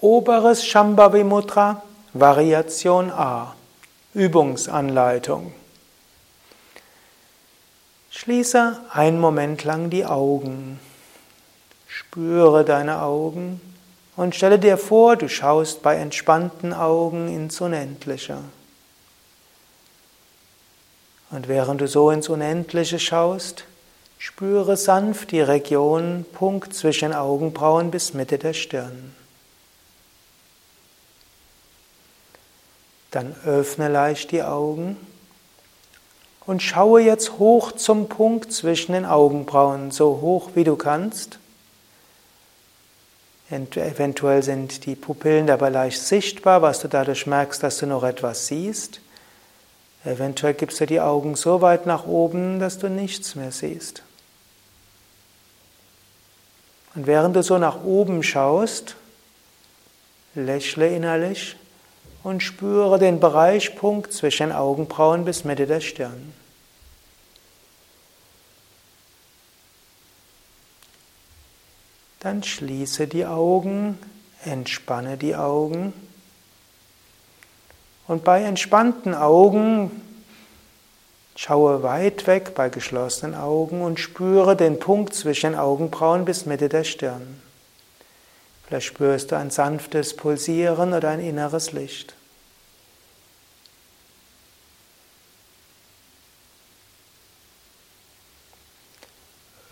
Oberes Shambhavi Mudra, Variation A. Übungsanleitung. Schließe einen Moment lang die Augen. Spüre deine Augen und stelle dir vor, du schaust bei entspannten Augen ins Unendliche. Und während du so ins Unendliche schaust, spüre sanft die Region Punkt zwischen Augenbrauen bis Mitte der Stirn. Dann öffne leicht die Augen und schaue jetzt hoch zum Punkt zwischen den Augenbrauen, so hoch wie du kannst. Eventuell sind die Pupillen dabei leicht sichtbar, was du dadurch merkst, dass du noch etwas siehst. Eventuell gibst du die Augen so weit nach oben, dass du nichts mehr siehst. Und während du so nach oben schaust, lächle innerlich und spüre den Bereichpunkt zwischen Augenbrauen bis Mitte der Stirn. Dann schließe die Augen, entspanne die Augen. Und bei entspannten Augen schaue weit weg bei geschlossenen Augen und spüre den Punkt zwischen Augenbrauen bis Mitte der Stirn. Vielleicht spürst du ein sanftes Pulsieren oder ein inneres Licht.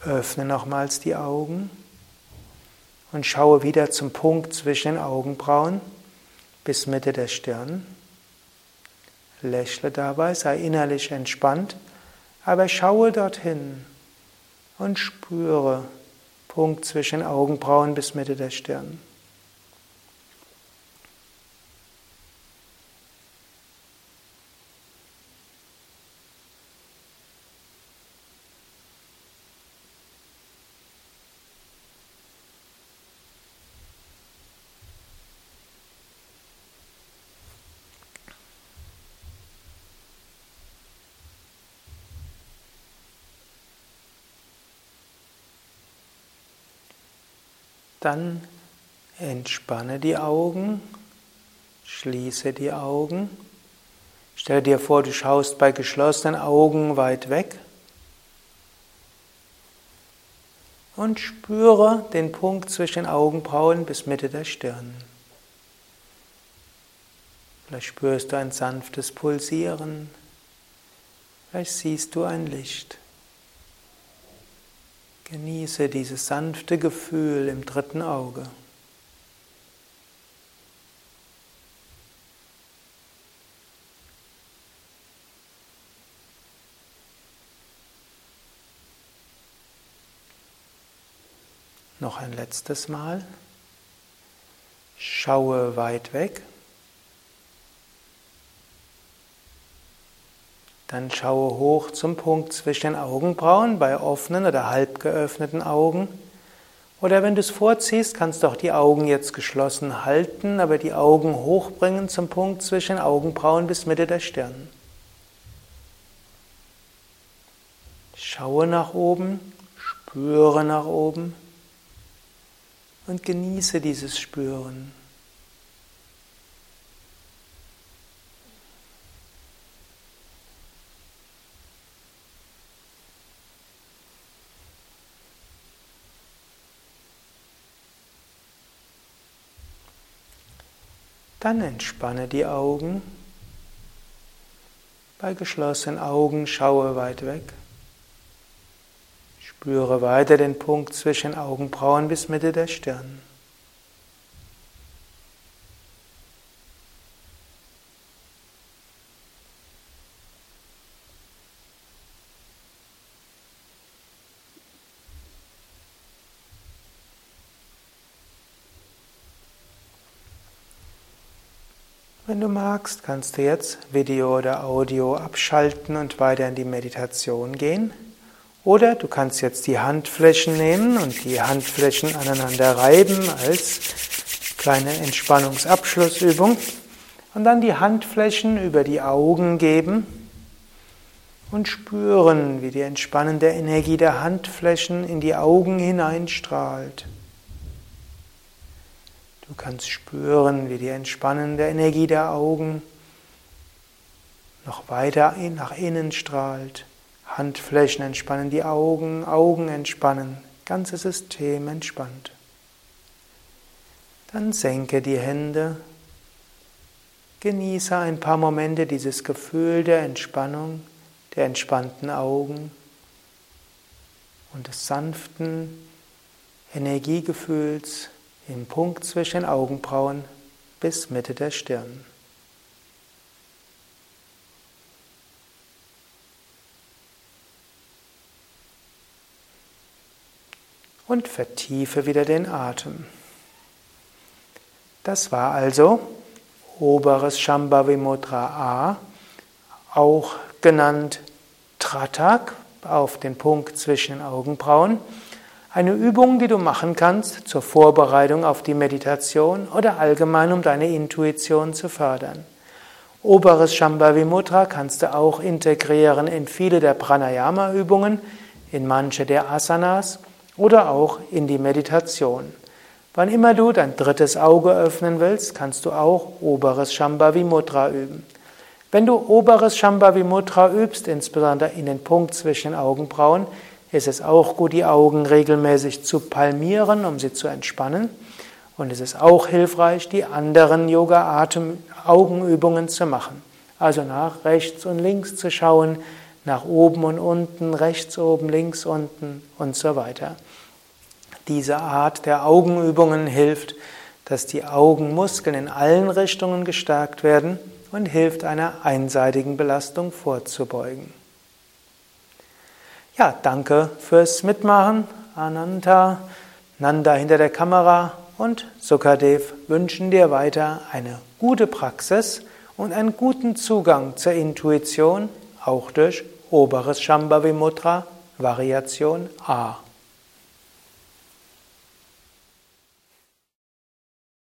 Öffne nochmals die Augen und schaue wieder zum Punkt zwischen den Augenbrauen bis Mitte der Stirn. Lächle dabei, sei innerlich entspannt, aber schaue dorthin und spüre Punkt zwischen Augenbrauen bis Mitte der Stirn. Dann entspanne die Augen, schließe die Augen. Stell dir vor, du schaust bei geschlossenen Augen weit weg und spüre den Punkt zwischen Augenbrauen bis Mitte der Stirn. Vielleicht spürst du ein sanftes Pulsieren, vielleicht siehst du ein Licht. Genieße dieses sanfte Gefühl im dritten Auge. Noch ein letztes Mal. Schaue weit weg. Dann schaue hoch zum Punkt zwischen den Augenbrauen bei offenen oder halb geöffneten Augen. Oder wenn du es vorziehst, kannst du auch die Augen jetzt geschlossen halten, aber die Augen hochbringen zum Punkt zwischen den Augenbrauen bis Mitte der Stirn. Schaue nach oben, spüre nach oben und genieße dieses Spüren. Dann entspanne die Augen. Bei geschlossenen Augen schaue weit weg. Spüre weiter den Punkt zwischen Augenbrauen bis Mitte der Stirn. Wenn du magst, kannst du jetzt Video oder Audio abschalten und weiter in die Meditation gehen. Oder du kannst jetzt die Handflächen nehmen und die Handflächen aneinander reiben als kleine Entspannungsabschlussübung. Und dann die Handflächen über die Augen geben und spüren, wie die entspannende Energie der Handflächen in die Augen hineinstrahlt. Du kannst spüren, wie die entspannende Energie der Augen noch weiter nach innen strahlt. Handflächen entspannen die Augen, Augen entspannen, ganzes System entspannt. Dann senke die Hände, genieße ein paar Momente dieses Gefühl der Entspannung, der entspannten Augen und des sanften Energiegefühls im Punkt zwischen Augenbrauen bis Mitte der Stirn. Und vertiefe wieder den Atem. Das war also oberes Shambhavi Mudra A, auch genannt Tratak, auf den Punkt zwischen den Augenbrauen. Eine Übung, die du machen kannst zur Vorbereitung auf die Meditation oder allgemein, um deine Intuition zu fördern. Oberes Shambhavi Mudra kannst du auch integrieren in viele der Pranayama-Übungen, in manche der Asanas oder auch in die Meditation. Wann immer du dein drittes Auge öffnen willst, kannst du auch oberes Shambhavi Mudra üben. Wenn du oberes Shambhavi Mudra übst, insbesondere in den Punkt zwischen den Augenbrauen, ist es auch gut, die Augen regelmäßig zu palmieren, um sie zu entspannen. Und es ist auch hilfreich, die anderen Yoga-Atem-Augenübungen zu machen. Also nach rechts und links zu schauen, nach oben und unten, rechts oben, links unten und so weiter. Diese Art der Augenübungen hilft, dass die Augenmuskeln in allen Richtungen gestärkt werden und hilft einer einseitigen Belastung vorzubeugen. Ja, danke fürs Mitmachen. Ananta, Nanda hinter der Kamera und Sukadev wünschen dir weiter eine gute Praxis und einen guten Zugang zur Intuition, auch durch oberes Shambhavi Mudra, Variation A.